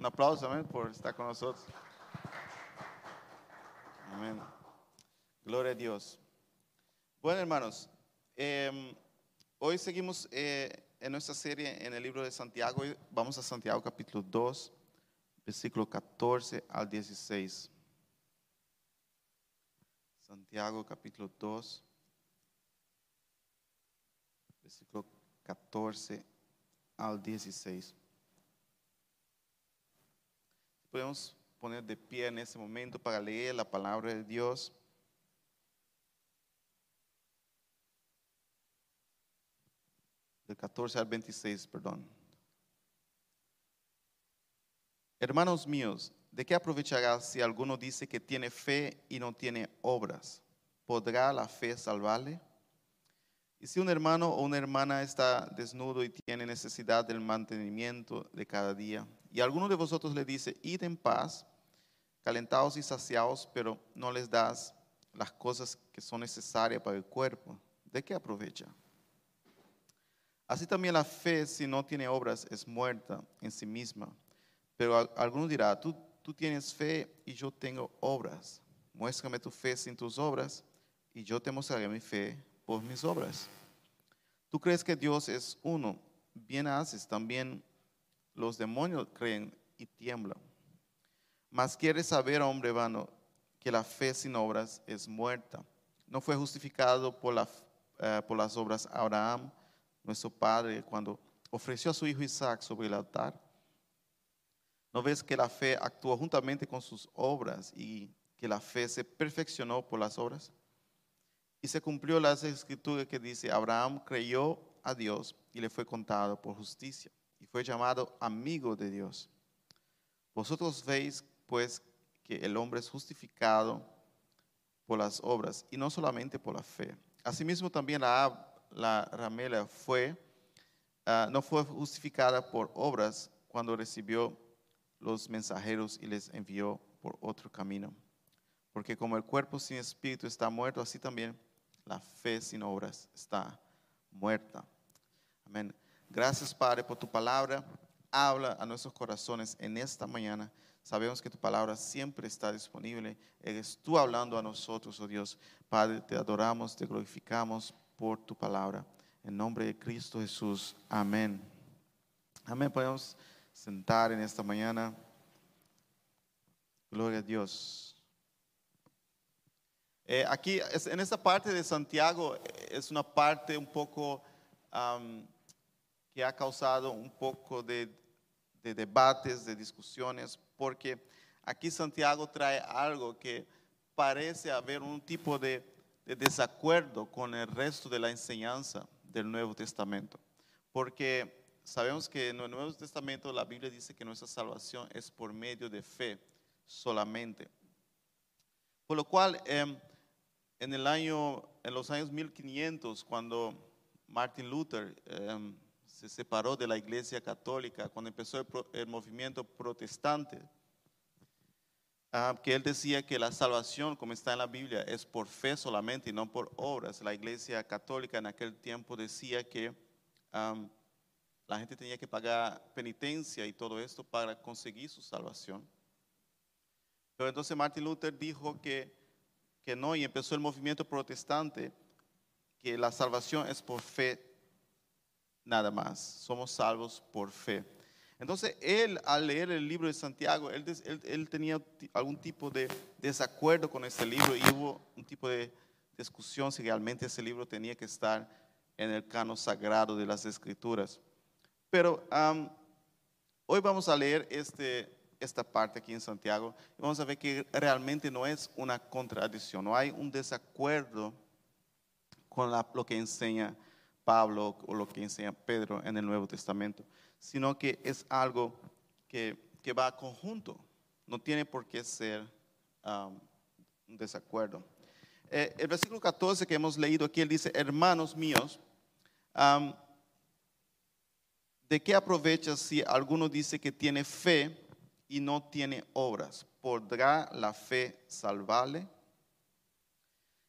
Un aplauso, amén, por estar con nosotros. Amén. Gloria a Dios. Bueno, hermanos, em, hoy seguimos eh, en nuestra serie en el libro de Santiago. Vamos a Santiago capítulo 2, versículo 14 al 16. Santiago capítulo 2, versículo 14 al 16. Podemos poner de pie en este momento para leer la palabra de Dios. Del 14 al 26, perdón. Hermanos míos, ¿de qué aprovechará si alguno dice que tiene fe y no tiene obras? ¿Podrá la fe salvarle? Y si un hermano o una hermana está desnudo y tiene necesidad del mantenimiento de cada día, y alguno de vosotros le dice, id en paz, calentados y saciados, pero no les das las cosas que son necesarias para el cuerpo, ¿de qué aprovecha? Así también la fe, si no tiene obras, es muerta en sí misma. Pero alguno dirá, tú, tú tienes fe y yo tengo obras. Muéstrame tu fe sin tus obras y yo te mostraré mi fe por mis obras. Tú crees que Dios es uno, bien haces, también los demonios creen y tiemblan. Mas quieres saber, hombre vano, que la fe sin obras es muerta. No fue justificado por, eh, por las obras Abraham, nuestro padre, cuando ofreció a su hijo Isaac sobre el altar. ¿No ves que la fe actuó juntamente con sus obras y que la fe se perfeccionó por las obras? Y se cumplió la escritura que dice, Abraham creyó a Dios y le fue contado por justicia y fue llamado amigo de Dios. Vosotros veis pues que el hombre es justificado por las obras y no solamente por la fe. Asimismo también la, la ramela fue, ah, no fue justificada por obras cuando recibió los mensajeros y les envió por otro camino. Porque como el cuerpo sin espíritu está muerto, así también la fe sin obras está muerta. Amén. Gracias, Padre, por tu palabra. Habla a nuestros corazones en esta mañana. Sabemos que tu palabra siempre está disponible. Eres tú hablando a nosotros, oh Dios. Padre, te adoramos, te glorificamos por tu palabra. En nombre de Cristo Jesús. Amén. Amén. Podemos sentar en esta mañana. Gloria a Dios. Eh, aquí, en esta parte de Santiago, eh, es una parte un poco que ha causado un poco de, debates, de discusiones, porque aquí Santiago trae algo que parece haber un tipo de, desacuerdo con el resto de la enseñanza del Nuevo Testamento. Porque sabemos que en el Nuevo Testamento la Biblia dice que nuestra salvación es por medio de fe solamente. Por lo cual, em, en, el año, en los años 1500, cuando Martin Luther em, se separó de la iglesia católica, cuando empezó el, movimiento protestante, ah, que él decía que la salvación, como está en la Biblia, es por fe solamente y no por obras. La iglesia católica en aquel tiempo decía que la gente tenía que pagar penitencia y todo esto para conseguir su salvación. Pero entonces Martin Luther dijo que, que no y empezó el movimiento protestante, que la salvación es por fe nada más. Somos salvos por fe. Entonces, él al leer el libro de Santiago, él, tenía algún tipo de desacuerdo con este libro y hubo un tipo de discusión si realmente ese libro tenía que estar en el cano sagrado de las escrituras. Pero hoy vamos a leer este, esta parte aquí en Santiago vamos a ver que realmente no es una contradicción, no hay un desacuerdo con lo que enseña Pablo o lo que enseña Pedro en el Nuevo Testamento, sino que es algo que, que va conjunto, no tiene por qué ser um, un desacuerdo. Eh, el versículo 14 que hemos leído aquí, él dice, hermanos míos, um, ¿de qué aprovecha si alguno dice que tiene fe y no tiene obras? ¿Podrá la fe salvarle?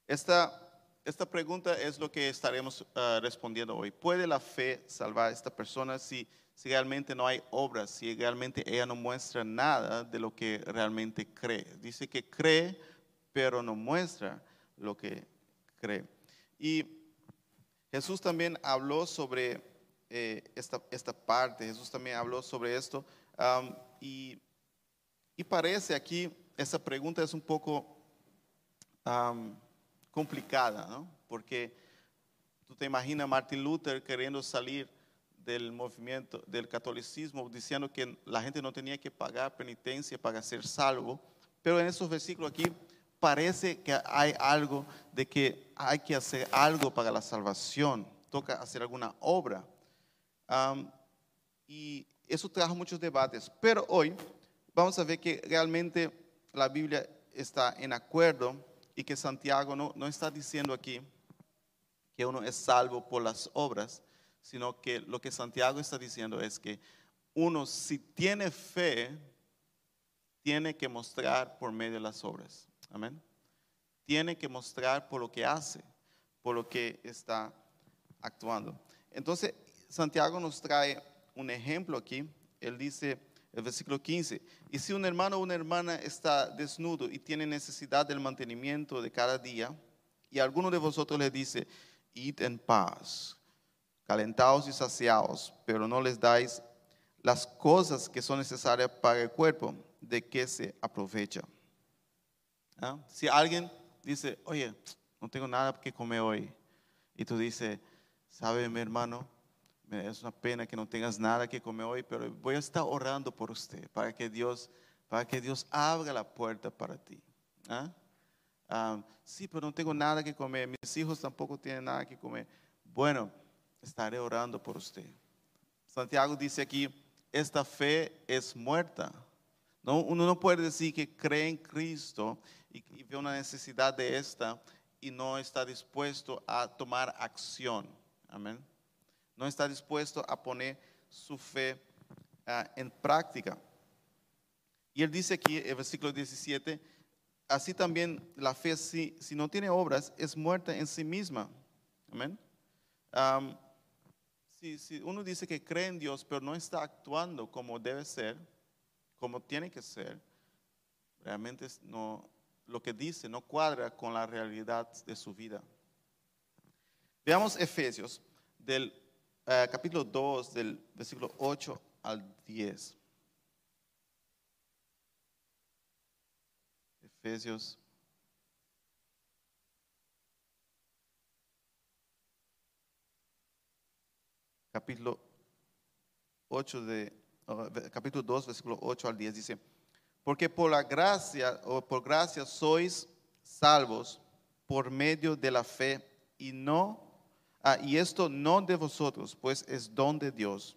Esta esta pregunta es lo que estaremos ah, respondiendo hoy. ¿Puede la fe salvar a esta persona si, si realmente no hay obras, si realmente ella no muestra nada de lo que realmente cree. Dice que cree, pero no muestra lo que cree. Y Jesús también habló sobre eh, esta, esta, parte, Jesús también habló sobre esto. y, y, parece aquí, esa pregunta es un poco complicada, ¿no? Porque tú te imaginas a Martin Luther queriendo salir del movimiento del catolicismo diciendo que la gente no tenía que pagar penitencia para ser salvo, pero en esos versículos aquí parece que hay algo de que hay que hacer algo para la salvación, toca hacer alguna obra. y eso trajo muchos debates, pero hoy vamos a ver que realmente la Biblia está en acuerdo y que Santiago no, no está diciendo aquí que uno es salvo por las obras, sino que lo que Santiago está diciendo es que uno si tiene fe, tiene que mostrar por medio de las obras. Amén. Tiene que mostrar por lo que hace, por lo que está actuando. Entonces, Santiago nos trae un ejemplo aquí. Él dice, el versículo 15, y si un hermano o una hermana está desnudo y tiene necesidad del mantenimiento de cada día, y alguno de vosotros le dice, id en paz, calentados y saciados, pero no les dais las cosas que son necesarias para el cuerpo, de que se aprovecha. ¿Ah? Si alguien dice, oye, no tengo nada que comer hoy, y tú dices, sabe mi hermano, es una pena que no tengas nada que comer hoy, pero voy a estar orando por usted, para que Dios, para que Dios abra la puerta para ti. ¿Ah? ah sí, pero no tengo nada que comer, mis hijos tampoco tienen nada que comer. Bueno, estaré orando por usted. Santiago dice aquí, esta fe es muerta. No, uno no puede decir que cree en Cristo y, ve una necesidad de esta y no está dispuesto a tomar acción. Amén. No está dispuesto a poner su fe ah, en práctica. Y él dice aquí, el versículo 17, así también la fe, si, si no tiene obras, es muerta en sí misma. Amén si, uno dice que cree en Dios, pero no está actuando como debe ser, como tiene que ser, realmente no, lo que dice no cuadra con la realidad de su vida. Veamos Efesios, del eh, capítulo 2, del versículo 8 al 10. Efesios capítulo 8 de, capítulo 2, versículo 8 al 10 dice, porque por la gracia o por gracia sois salvos por medio de la fe y no ah, y esto no de vosotros, pues es don de Dios.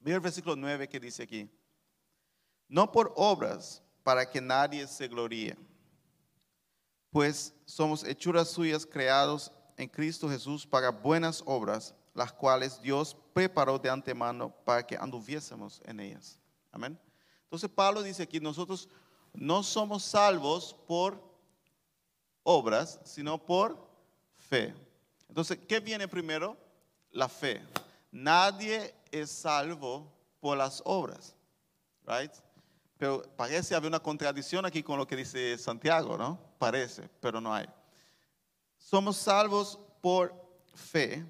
Mira el versículo 9 que dice aquí. No por obras para que nadie se gloríe, pues somos hechuras suyas creados en Cristo Jesús para buenas obras, las cuales Dios preparó de antemano para que anduviésemos en ellas. Amén. Entonces Pablo dice aquí, nosotros no somos salvos por obras, sino por fe. Entonces, ¿qué viene primero? La fe. Nadie es salvo por las obras, right? Pero parece haber una contradicción aquí con lo que dice Santiago, ¿no? Parece, pero no hay. Somos salvos por fe,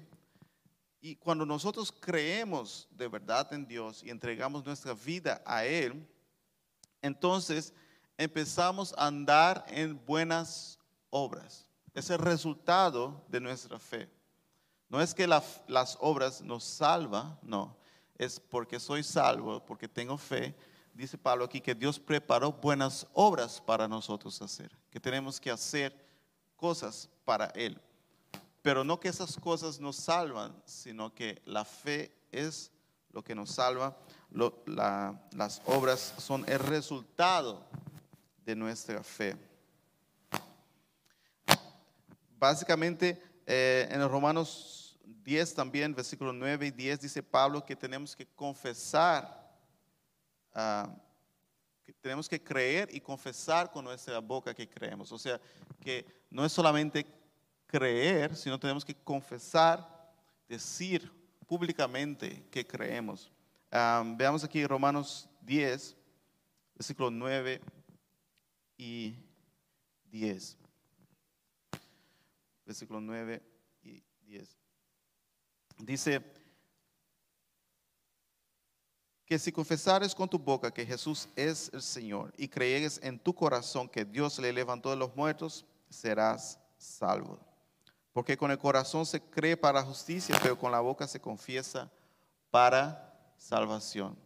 y cuando nosotros creemos de verdad en Dios y entregamos nuestra vida a Él, entonces empezamos a andar en buenas obras. Es el resultado de nuestra fe. No es que las obras nos salvan, no. Es porque soy salvo, porque tengo fe. Dice Pablo aquí que Dios preparó buenas obras para nosotros hacer, que tenemos que hacer cosas para Él. Pero no que esas cosas nos salvan, sino que la fe es lo que nos salva. las obras son el resultado de nuestra fe. Básicamente, eh, en Romanos 10 también, versículos 9 y 10, dice Pablo que tenemos que confesar, ah, que tenemos que creer y confesar con nuestra boca que creemos. O sea, que no es solamente creer, sino tenemos que confesar, decir públicamente que creemos. Am, veamos aquí Romanos 10, versículo 9 y 10. Versículo 9 y 10. Dice que si confesares con tu boca que Jesús es el Señor y creyeres en tu corazón que Dios le levantó de los muertos, serás salvo. Porque con el corazón se cree para justicia, pero con la boca se confiesa para salvación.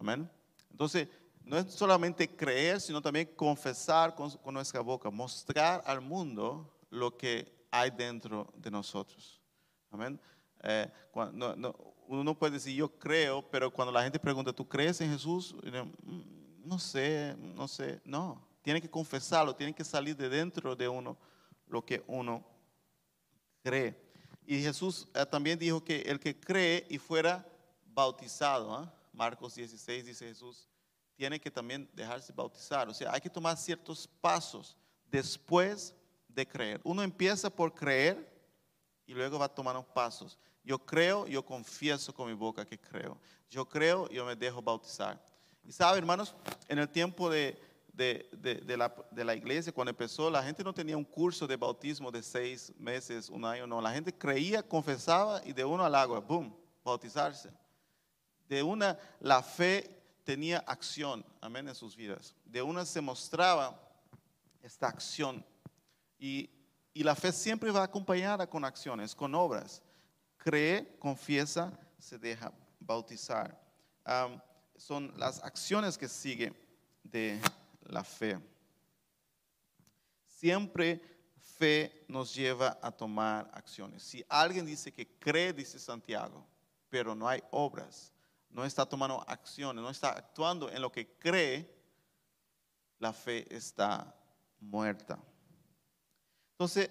Amén. Entonces, no es solamente creer, sino también confesar con, con nuestra boca, mostrar al mundo lo que hay dentro de nosotros. Amén. Eh, no- no, uno no puede decir yo creo, pero cuando la gente pregunta, ¿tú crees en Jesús? "Mm, No sé, no sé. No, tiene que confesarlo, tiene que salir de dentro de uno lo que uno cree. Y Jesús eh, también dijo que el que cree y fuera bautizado, ¿ah? Marcos 16 dice Jesús, tiene que también dejarse bautizar. O sea, hay que tomar ciertos pasos después de creer. Uno empieza por creer y luego va tomando pasos. Yo creo, yo confieso con mi boca que creo. Yo creo, yo me dejo bautizar. Y sabe, hermanos, en el tiempo de, de- de- la, de la iglesia, cuando empezó, la gente no tenía un curso de bautismo de seis meses, un año, no. La gente creía, confesaba y de uno al agua, boom, bautizarse. De una, la fe tenía acción, amén, en sus vidas. De una se mostraba esta acción. Y, la fe siempre va acompañada con acciones, con obras. Cree, confiesa, se deja bautizar. Son las acciones que siguen de la fe. Siempre fe nos lleva a tomar acciones. Si alguien dice que cree, dice Santiago, pero no hay obras, no está tomando acciones, no está actuando en lo que cree, la fe está muerta. Entonces,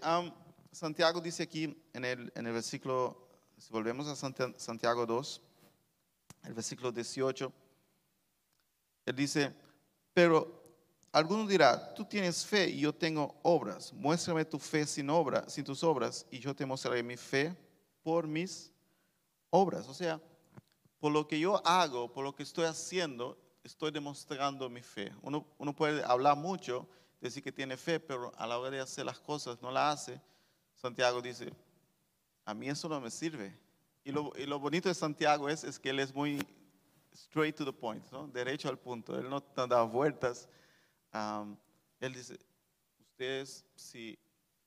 Santiago dice aquí en el, en el versículo, si volvemos a Santiago 2, el versículo 18, él dice, pero alguno dirá, tú tienes fe y yo tengo obras. Muéstrame tu fe sin obra, sin tus obras, y yo te mostraré mi fe por mis obras. O sea, por lo que yo hago, por lo que estoy haciendo, estoy demostrando mi fe. Uno, uno puede hablar mucho, decir que tiene fe, pero a la hora de hacer las cosas no la hace. Santiago dice, a mí eso no me sirve. Y lo, y lo bonito de Santiago es, es que él es muy straight to the point, ¿no? derecho al punto. Él no da vueltas. Él dice, ustedes si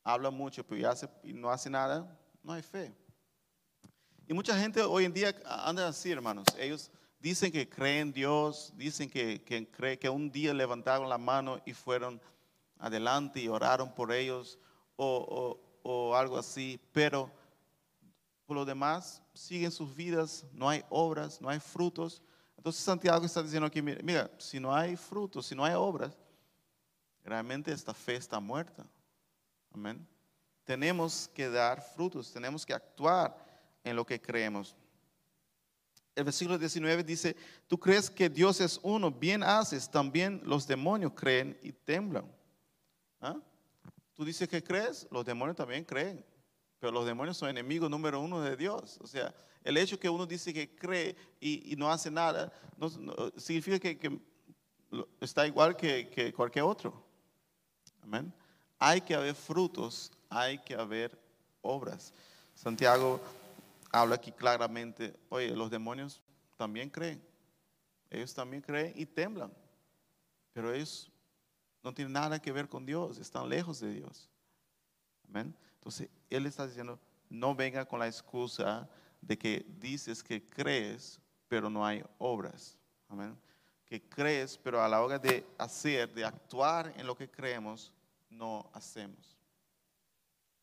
hablan mucho pero hace, y no hace nada, no hay fe. Y mucha gente hoy en día anda así, hermanos. Ellos dicen que creen en Dios, dicen que, que, que un día levantaron la mano y fueron adelante y oraron por ellos o, algo así, pero por lo demás siguen sus vidas, no hay obras, no hay frutos. Entonces Santiago está diciendo aquí, mira, mira, si no hay frutos, si no hay obras, realmente esta fe está muerta. Amén. Tenemos que dar frutos, tenemos que actuar en lo que creemos. El versículo 19 dice, tú crees que Dios es uno, bien haces, también los demonios creen y temblan. ¿Ah? Tú dices que crees, los demonios también creen, pero los demonios son enemigos número uno de Dios. O sea, el hecho que uno dice que cree y, no hace nada, no, significa que, está igual que, que cualquier otro. Amén. Hay que haber frutos, hay que haber obras. Santiago habla aquí claramente, oye, los demonios también creen, ellos también creen y temblan, pero ellos no tienen nada que ver con Dios, están lejos de Dios. Amén. Entonces, Él está diciendo, no venga con la excusa de que dices que crees, pero no hay obras. Amén. Que crees, pero a la hora de hacer, de actuar en lo que creemos, no hacemos.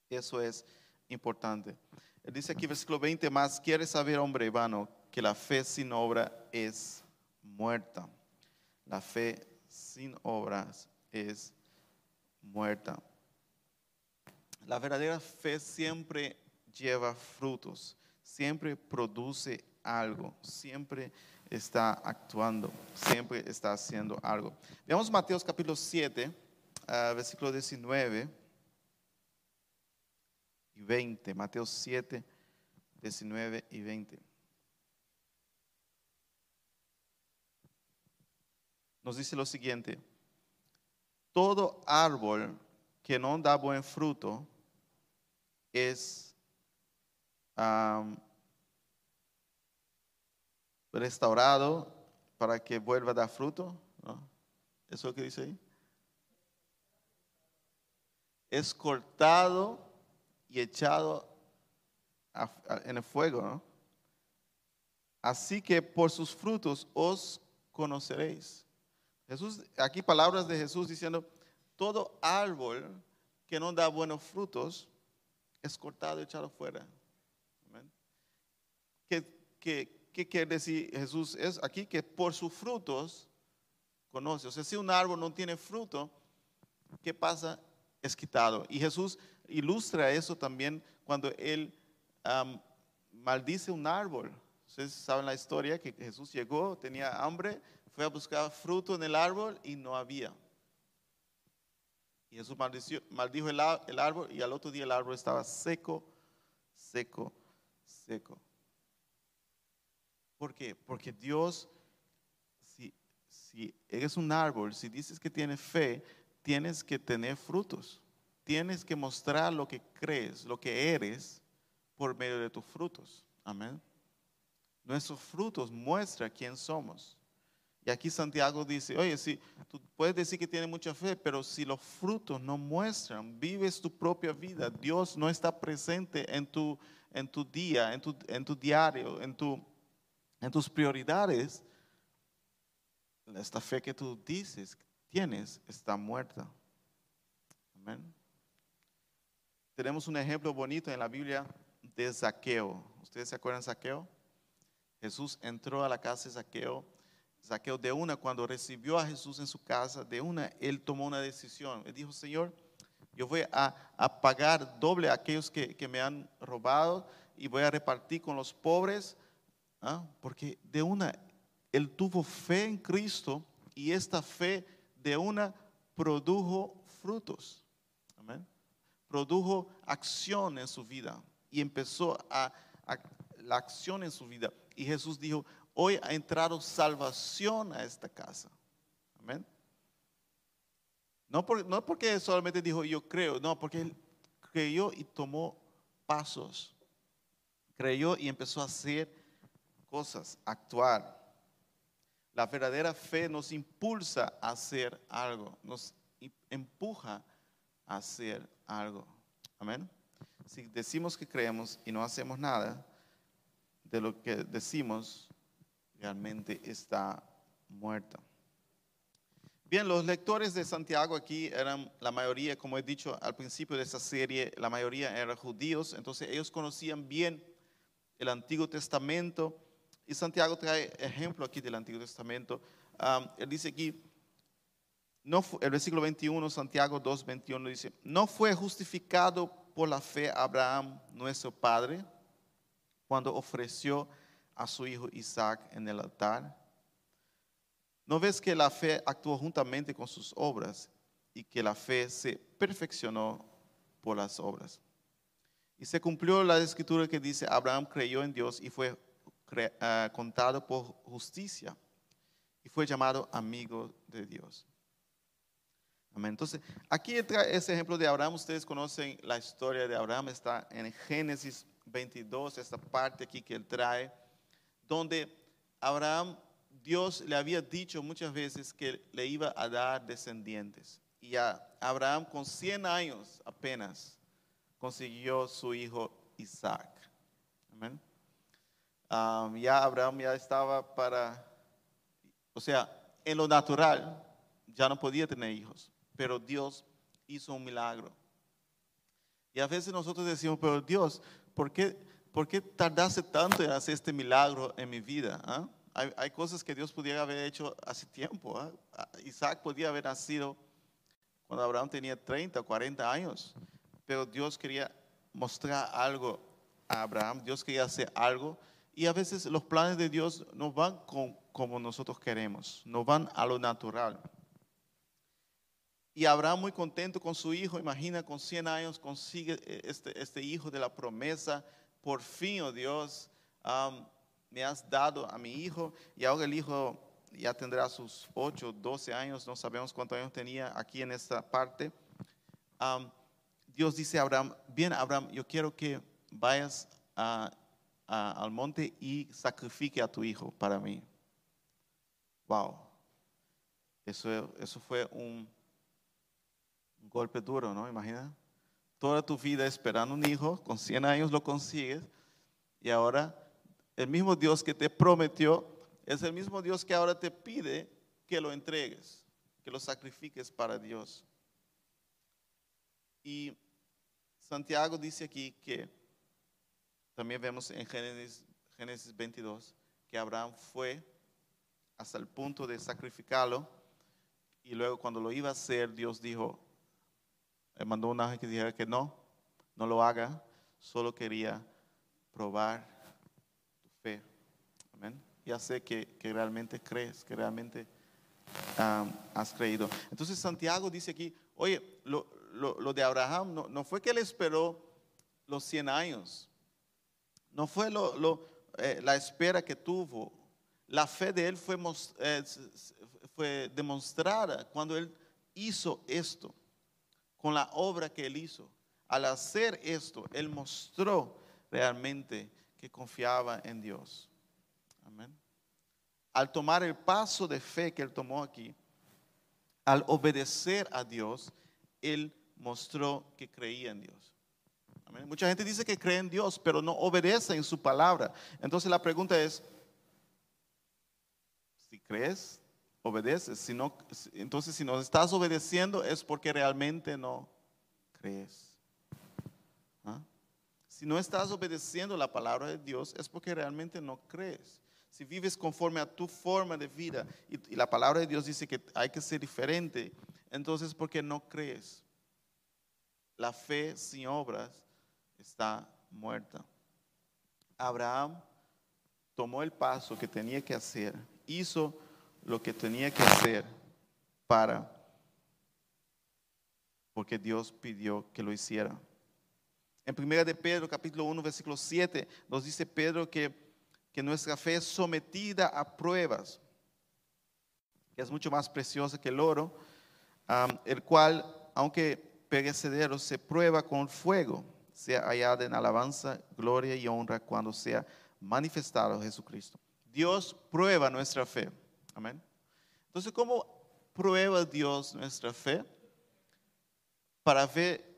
Eso es importante. Él dice aquí, versículo 20 más, quiere saber, hombre vano, que la fe sin obra es muerta. La fe sin obras es muerta. La verdadera fe siempre lleva frutos, siempre produce algo, siempre está actuando, siempre está haciendo algo. Veamos Mateo capítulo 7, ah, versículo 19 y 20. Mateo 7, 19 y 20. nos dice lo siguiente, todo árbol que no da buen fruto es restaurado para que vuelva a dar fruto. ¿no? ¿Eso es lo que dice ahí? Es cortado y echado en el fuego. ¿no? Así que por sus frutos os conoceréis. Jesús, aquí palabras de Jesús diciendo, todo árbol que no da buenos frutos es cortado y echado fuera. ¿Qué, qué- qué quiere decir Jesús? Es aquí que por sus frutos conoce. O sea, si un árbol no tiene fruto, ¿qué pasa? Es quitado. Y Jesús ilustra eso también cuando él am, maldice un árbol. Ustedes saben la historia que Jesús llegó, tenía hambre, fue a buscar fruto en el árbol y no había. Y Jesús maldició- maldijo el, árbol y al otro día el árbol estaba seco, seco, seco. ¿Por qué? Porque Dios, si, si eres un árbol, si dices que tienes fe, tienes que tener frutos. Tienes que mostrar lo que crees, lo que eres, por medio de tus frutos. Amén. Nuestros frutos muestran quién somos. Y aquí Santiago dice, oye, si tú puedes decir que tienes mucha fe, pero si los frutos no muestran, vives tu propia vida, Dios no está presente en tu, en tu día, en tu, en tu diario, en, tu, en tus prioridades, esta fe que tú dices tienes está muerta. Amén. Tenemos un ejemplo bonito en la Biblia de Saqueo. ¿Ustedes se acuerdan de Saqueo? Jesús entró a la casa de Saqueo. Saqueo de una, cuando recibió a Jesús en su casa, de una, él tomó una decisión. Él dijo, Señor, yo voy a, a pagar doble a aquellos que, que me han robado y voy a repartir con los pobres, ¿ah? porque de una, él tuvo fe en Cristo y esta fe de una produjo frutos. Amén. Produjo acción en su vida y empezó a, a- la acción en su vida. Y Jesús dijo, hoy ha entrado salvación a esta casa. Amén. No, por- no porque solamente dijo yo creo, no, porque él creyó y tomó pasos. Creyó y empezó a hacer cosas, a actuar. La verdadera fe nos impulsa a hacer algo, nos empuja a hacer algo. Amén. Si decimos que creemos y no hacemos nada, de lo que decimos realmente está muerta. Bien, los lectores de Santiago aquí eran la mayoría, como he dicho al principio de esta serie, la mayoría eran judíos, entonces ellos conocían bien el Antiguo Testamento y Santiago trae ejemplo aquí del Antiguo Testamento. Am, él dice aquí, el versículo 21, Santiago 2, 21 dice, no fue justificado por la fe Abraham, nuestro padre, cuando ofreció a su hijo Isaac en el altar. ¿No ves que la fe actuó juntamente con sus obras y que la fe se perfeccionó por las obras? Y se cumplió la escritura que dice, Abraham creyó en Dios y fue ah, contado por justicia y fue llamado amigo de Dios. Amén. Entonces, aquí entra ese ejemplo de Abraham. Ustedes conocen la historia de Abraham, está en Génesis 22, esta parte aquí que él trae, donde Abraham, Dios le había dicho muchas veces que le iba a dar descendientes. Y a Abraham con 100 años apenas consiguió su hijo Isaac. Amén. Ya Abraham ya estaba para, o sea, en lo natural ya no podía tener hijos, pero Dios hizo un milagro. Y a veces nosotros decimos, pero Dios, ¿por qué, por qué tardaste tanto en hacer este milagro en mi vida? ah? Hay, cosas que Dios pudiera haber hecho hace tiempo. ah. Ah, Isaac podía haber nacido cuando Abraham tenía 30 o 40 años, pero Dios quería mostrar algo a Abraham, Dios quería hacer algo. Y a veces los planes de Dios no van como nosotros queremos, no van a lo natural. Y Abraham muy contento con su hijo, imagina, con 100 años consigue eh, este, este hijo de la promesa. Por fin, oh Dios, me has dado a mi hijo. Y ahora el hijo ya tendrá sus 8, 12 años, no sabemos cuántos años tenía aquí en esta parte. Dios dice a Abraham, bien Abraham, yo quiero que vayas al monte y sacrifique a tu hijo para mí. Wow. Eso, eso fue un un golpe duro, ¿no? Imagina. Toda tu vida esperando un hijo, con 100 años lo consigues y ahora el mismo Dios que te prometió es el mismo Dios que ahora te pide que lo entregues, que lo sacrifiques para Dios. Y Santiago dice aquí que también vemos en Génesis, Génesis 22 que Abraham fue hasta el punto de sacrificarlo y luego cuando lo iba a hacer Dios dijo, le mandó un ángel que dijera que no, no lo haga, solo quería probar tu fe. Amén. Ya sé que, que realmente crees, que realmente has creído. Entonces Santiago dice aquí, oye, lo, lo- lo de Abraham no, no fue que él esperó los 100 años, no fue lo- eh, la espera que tuvo. La fe de él fue, eh, fue demostrada cuando él hizo esto, con la obra que él hizo. Al hacer esto, él mostró realmente que confiaba en Dios. Amén. Al tomar el paso de fe que él tomó aquí, al obedecer a Dios, él mostró que creía en Dios. Amén. Mucha gente dice que cree en Dios, pero no obedece en su palabra. Entonces la pregunta es, si crees, obedeces. Si no, entonces si no estás obedeciendo es porque realmente no crees. ¿Ah? Si no estás obedeciendo la palabra de Dios es porque realmente no crees. Si vives conforme a tu forma de vida y, y la palabra de Dios dice que hay que ser diferente, entonces porque no crees. La fe sin obras está muerta. Abraham tomó el paso que tenía que hacer, hizo lo que tenía que hacer para, porque Dios pidió que lo hiciera. En 1 de Pedro, capítulo 1, versículo 7, nos dice Pedro que, que nuestra fe es sometida a pruebas, que es mucho más preciosa que el oro, el cual, aunque perecedero, se prueba con fuego, sea hallada en alabanza, gloria y honra cuando sea manifestado Jesucristo. Dios prueba nuestra fe. Amén. Entonces, ¿cómo prueba Dios nuestra fe? Para ver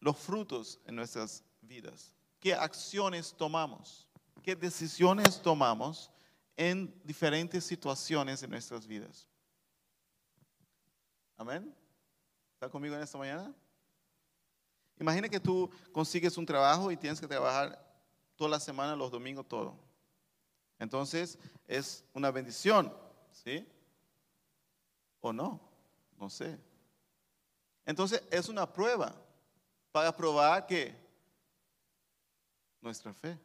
los frutos en nuestras vidas. ¿Qué acciones tomamos? ¿Qué decisiones tomamos en diferentes situaciones en nuestras vidas? Amén. ¿Está conmigo en esta mañana? Imagina que tú consigues un trabajo y tienes que trabajar toda la semana, los domingos, todo. Entonces es una bendición, ¿sí? ¿O no? No sé. Entonces es una prueba para probar que nuestra fe.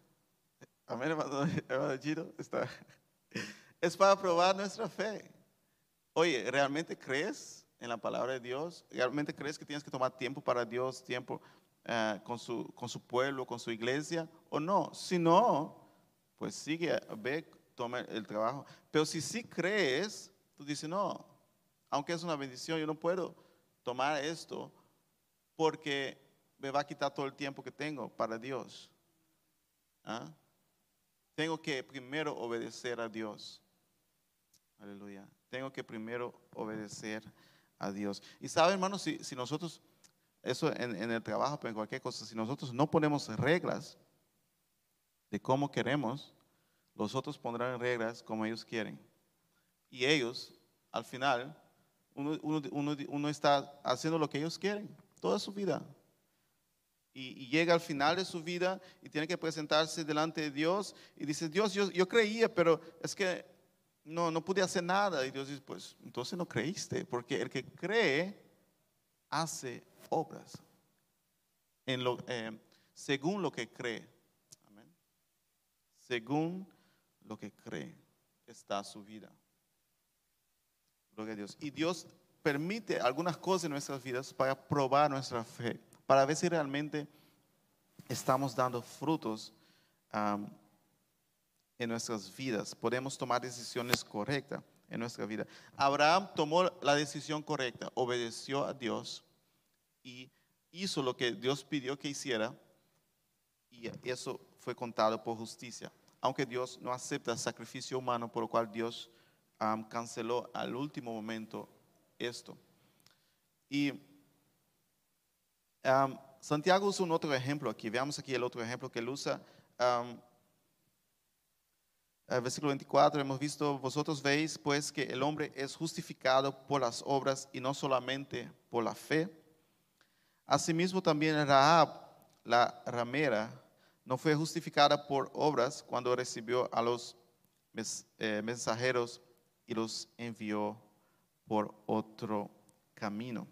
Amén, hermano, Giro, está. Es para probar nuestra fe. Oye, ¿realmente crees en la palabra de Dios? ¿Realmente crees que tienes que tomar tiempo para Dios, tiempo eh, con, su, con su pueblo, con su iglesia? ¿O no? Si no, pues sigue, ve, toma el trabajo. Pero si sí crees, tú dices, no, aunque es una bendición, yo no puedo tomar esto porque me va a quitar todo el tiempo que tengo para Dios. ¿Ah? Tengo que primero obedecer a Dios. Aleluya. Tengo que primero obedecer a Dios. Y sabe, hermano, si, si nosotros, eso en, en el trabajo, pero en cualquier cosa, si nosotros no ponemos reglas de cómo queremos, los otros pondrán reglas como ellos quieren. Y ellos, al final, uno, está haciendo lo que ellos quieren toda su vida. Y, llega al final de su vida y tiene que presentarse delante de Dios y dice, Dios, yo, yo creía, pero es que no, no pude hacer nada. Y Dios dice, pues entonces no creíste, porque el que cree hace obras en lo, eh, según lo que cree. Amén. Según lo que cree está su vida. Gloria a Dios. Y Dios permite algunas cosas en nuestras vidas para probar nuestra fe, para ver si realmente estamos dando frutos en nuestras vidas. Podemos tomar decisiones correctas. en nuestra vida. Abraham tomó la decisión correcta, obedeció a Dios y hizo lo que Dios pidió que hiciera y eso fue contado por justicia. Aunque Dios no acepta el sacrificio humano, por lo cual Dios canceló al último momento esto. Y Santiago usa un otro ejemplo aquí. Veamos aquí el otro ejemplo que él usa. El versículo 24 hemos visto, vosotros veis pues que el hombre es justificado por las obras y no solamente por la fe. Asimismo también Rahab, la ramera, no fue justificada por obras cuando recibió a los eh, mensajeros y los envió por otro camino.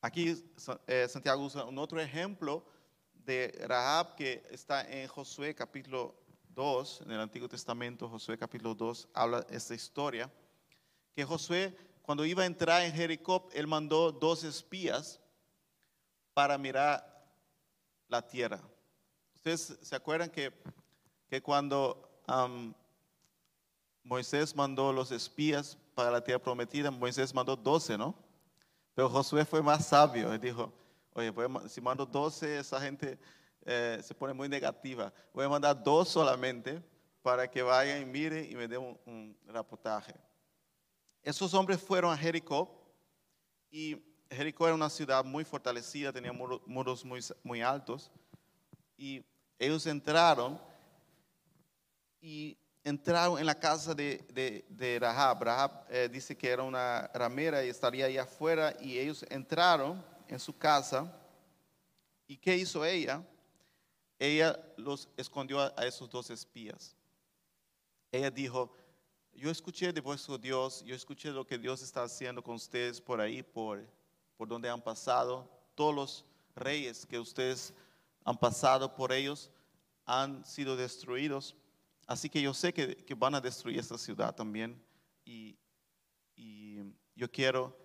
Aquí eh, Santiago usa un otro ejemplo de Rahab que está en Josué capítulo 2, en el Antiguo Testamento, Josué capítulo 2, habla esta historia, que Josué cuando iba a entrar en Jericó, él mandó dos espías para mirar la tierra. Ustedes se acuerdan que, que cuando Moisés mandó los espías para la tierra prometida, Moisés mandó 12, ¿no? Pero Josué fue más sabio y dijo, oye, si mando 12, esa gente eh, se pone muy negativa. Voy a mandar dos solamente para que vayan y miren y me den un, reportaje. Esos hombres fueron a Jericó y Jericó era una ciudad muy fortalecida, tenía muros muy, muy altos y ellos entraron y entraron en la casa de, de, Rahab. Rahab eh, dice que era una ramera y estaría ahí afuera y ellos entraron en su casa. ¿Y qué hizo ella? Ella los escondió a, esos dos espías. Ella dijo, yo escuché de vuestro Dios, yo escuché lo que Dios está haciendo con ustedes por ahí, por, por donde han pasado. Todos los reyes que ustedes han pasado por ellos han sido destruidos Así que yo sé que, van a destruir esta ciudad también y, yo quiero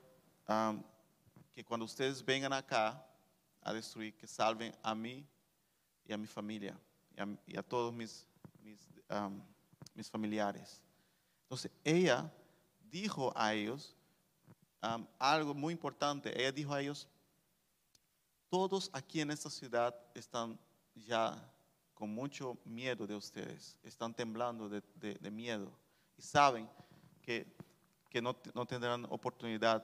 que cuando ustedes vengan acá a destruir, que salven a mí y a mi familia y a, todos mis, mis, familiares. Entonces ella dijo a ellos algo muy importante. Ella dijo a ellos, todos aquí en esta ciudad están ya con mucho miedo de ustedes, están temblando de, miedo y saben que, no, no, tendrán oportunidad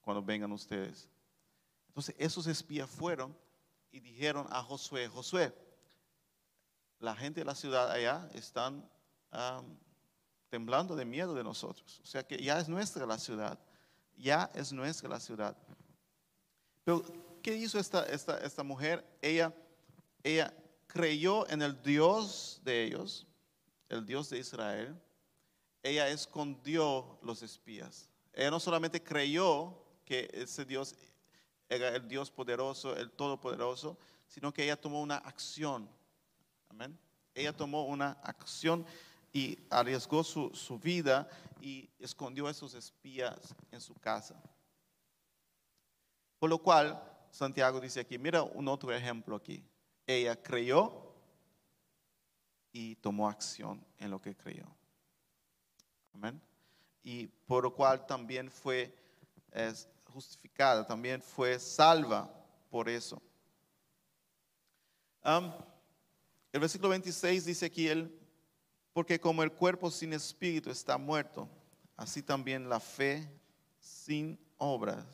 cuando vengan ustedes. Entonces esos espías fueron y dijeron a Josué, Josué, la gente de la ciudad allá están temblando de miedo de nosotros. O sea que ya es nuestra la ciudad, ya es nuestra la ciudad. Pero, ¿qué hizo esta, esta, esta mujer? Ella, ella creyó en el Dios de ellos, el Dios de Israel, ella escondió los espías. Ella no solamente creyó que ese Dios era el Dios poderoso, el todopoderoso, sino que ella tomó una acción. Amén. Ella tomó una acción y arriesgó su, su vida y escondió a esos espías en su casa. Por lo cual, Santiago dice aquí, mira un otro ejemplo aquí ella creyó y tomó acción en lo que creyó. Amén. Y por lo cual también fue justificada, también fue salva por eso. el versículo 26 dice aquí él, porque como el cuerpo sin espíritu está muerto, así también la fe sin obras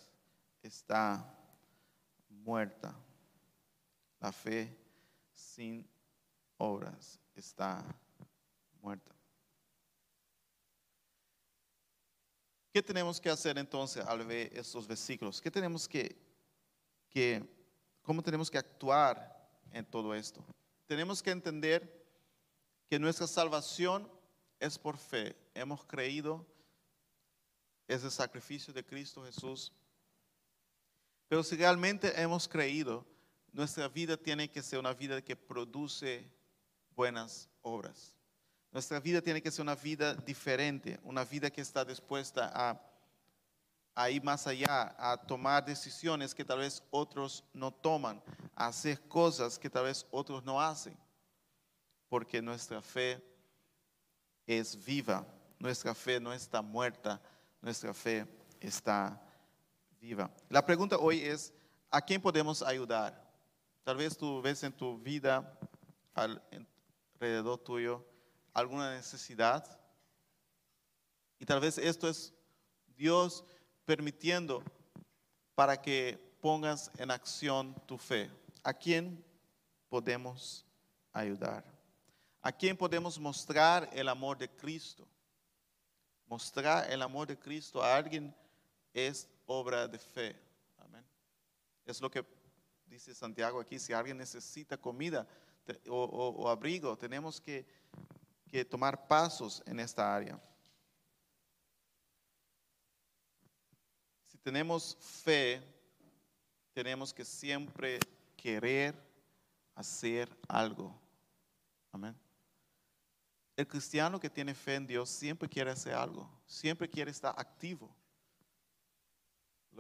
está muerta. La fe sin obras está muerta. ¿Qué tenemos que hacer entonces al ver estos versículos? ¿Qué tenemos que, que, cómo tenemos que actuar en todo esto? Tenemos que entender que nuestra salvación es por fe. Hemos creído, es el sacrificio de Cristo Jesús. Pero si realmente hemos creído, nuestra vida tiene que ser una vida que produce buenas obras. Nuestra vida tiene que ser una vida diferente, una vida que está dispuesta a, ir más allá, a tomar decisiones que tal vez otros no toman, a hacer cosas que tal vez otros no hacen, porque nuestra fe es viva nuestra fe no está muerta, nuestra fe está viva. La pregunta hoy es, ¿a quién podemos ayudar? Tal vez tú ves en tu vida, alrededor tuyo, alguna necesidad. Y tal vez esto es Dios permitiendo para que pongas en acción tu fe. ¿A quién podemos ayudar? ¿A quién podemos mostrar el amor de Cristo? Mostrar el amor de Cristo a alguien es obra de fe. Amén. Es lo que dice Santiago aquí. Si alguien necesita comida o, abrigo, tenemos que, que tomar pasos en esta área. Si tenemos fe, tenemos que siempre querer hacer algo. Amén. El cristiano que tiene fe en Dios siempre quiere hacer algo, siempre quiere estar activo.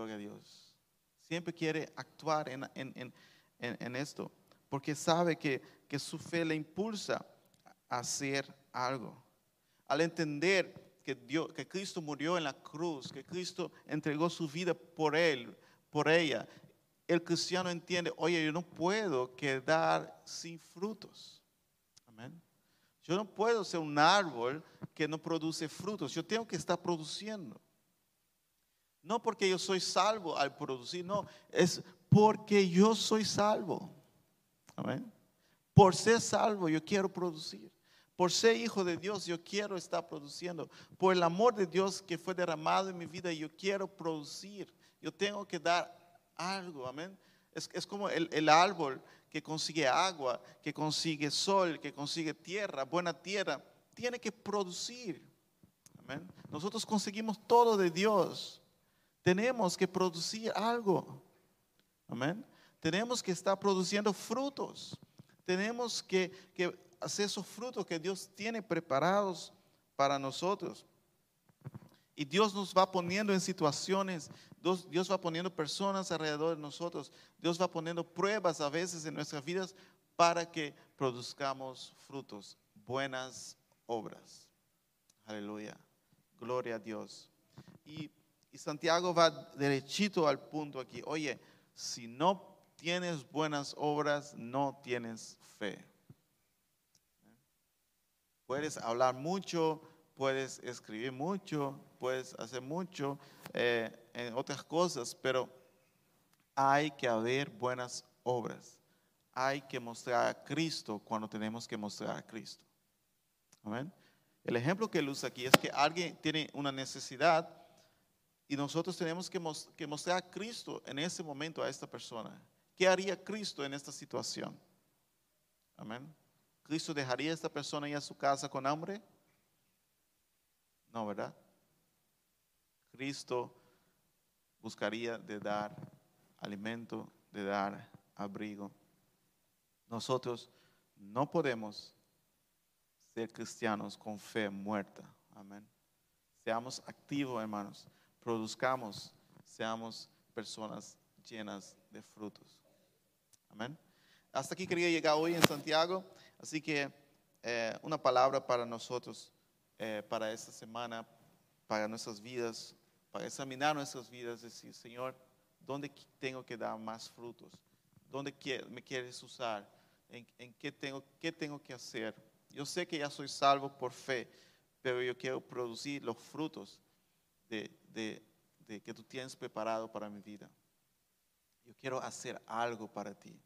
A Dios. Siempre quiere actuar en, esto, porque sabe que, que su fe le impulsa a hacer algo. Al entender que, Dios, que Cristo murió en la cruz, que Cristo entregó su vida por él, por ella, el cristiano entiende, oye, yo no puedo quedar sin frutos. Amén. Yo no puedo ser un árbol que no produce frutos. Yo tengo que estar produciendo. No porque yo soy salvo al producir, no, es porque yo soy salvo. Amén. Por ser salvo yo quiero producir. Por ser hijo de Dios yo quiero estar produciendo. Por el amor de Dios que fue derramado en mi vida yo quiero producir. Yo tengo que dar algo. Amén. Es, como el, el árbol que consigue agua, que consigue sol, que consigue tierra, buena tierra. Tiene que producir. Amén. Nosotros conseguimos todo de Dios tenemos que producir algo. Amén. Tenemos que estar produciendo frutos. Tenemos que, hacer esos frutos que Dios tiene preparados para nosotros. Y Dios nos va poniendo en situaciones, Dios, Dios, va poniendo personas alrededor de nosotros, Dios va poniendo pruebas a veces en nuestras vidas para que produzcamos frutos, buenas obras. Aleluya. Gloria a Dios. Y y Santiago va derechito al punto aquí. Oye, si no tienes buenas obras, no tienes fe. Puedes hablar mucho, puedes escribir mucho, puedes hacer mucho eh, en otras cosas, pero hay que haber buenas obras. Hay que mostrar a Cristo cuando tenemos que mostrar a Cristo. Amén. El ejemplo que él usa aquí es que alguien tiene una necesidad y nosotros tenemos que, mostrar a Cristo en ese momento a esta persona. ¿Qué haría Cristo en esta situación? Amén. ¿Cristo dejaría a esta persona ir a su casa con hambre? No, ¿verdad? Cristo buscaría de dar alimento, de dar abrigo. Nosotros no podemos ser cristianos con fe muerta. Amén. Seamos activos, hermanos produzcamos, seamos personas llenas de frutos. Amén. Hasta aquí quería llegar hoy en Santiago, así que eh, una palabra para nosotros, eh, para esta semana, para nuestras vidas, para examinar nuestras vidas, decir, Señor, ¿dónde tengo que dar más frutos? ¿Dónde me quieres usar? ¿En, qué, tengo, qué tengo que hacer? Yo sé que ya soy salvo por fe, pero yo quiero producir los frutos de, de, que tú tienes preparado para mi vida. Yo quiero hacer algo para ti.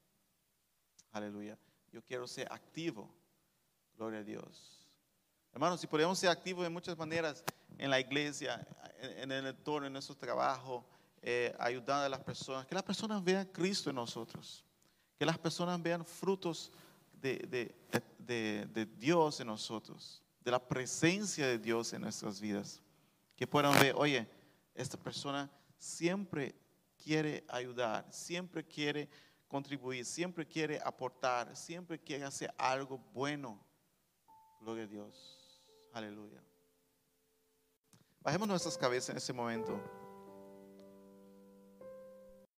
Aleluya. Yo quiero ser activo. Gloria a Dios. Hermanos, si podemos ser activos de muchas maneras en la iglesia, en, el entorno, en nuestro trabajo, eh, ayudando a las personas, que las personas vean Cristo en nosotros, que las personas vean frutos de, de Dios en nosotros, de la presencia de Dios en nuestras vidas que puedan ver, oye, esta persona siempre quiere ayudar, siempre quiere contribuir, siempre quiere aportar, siempre quiere hacer algo bueno. Gloria a Dios. Aleluya. Bajemos nuestras cabezas en este momento.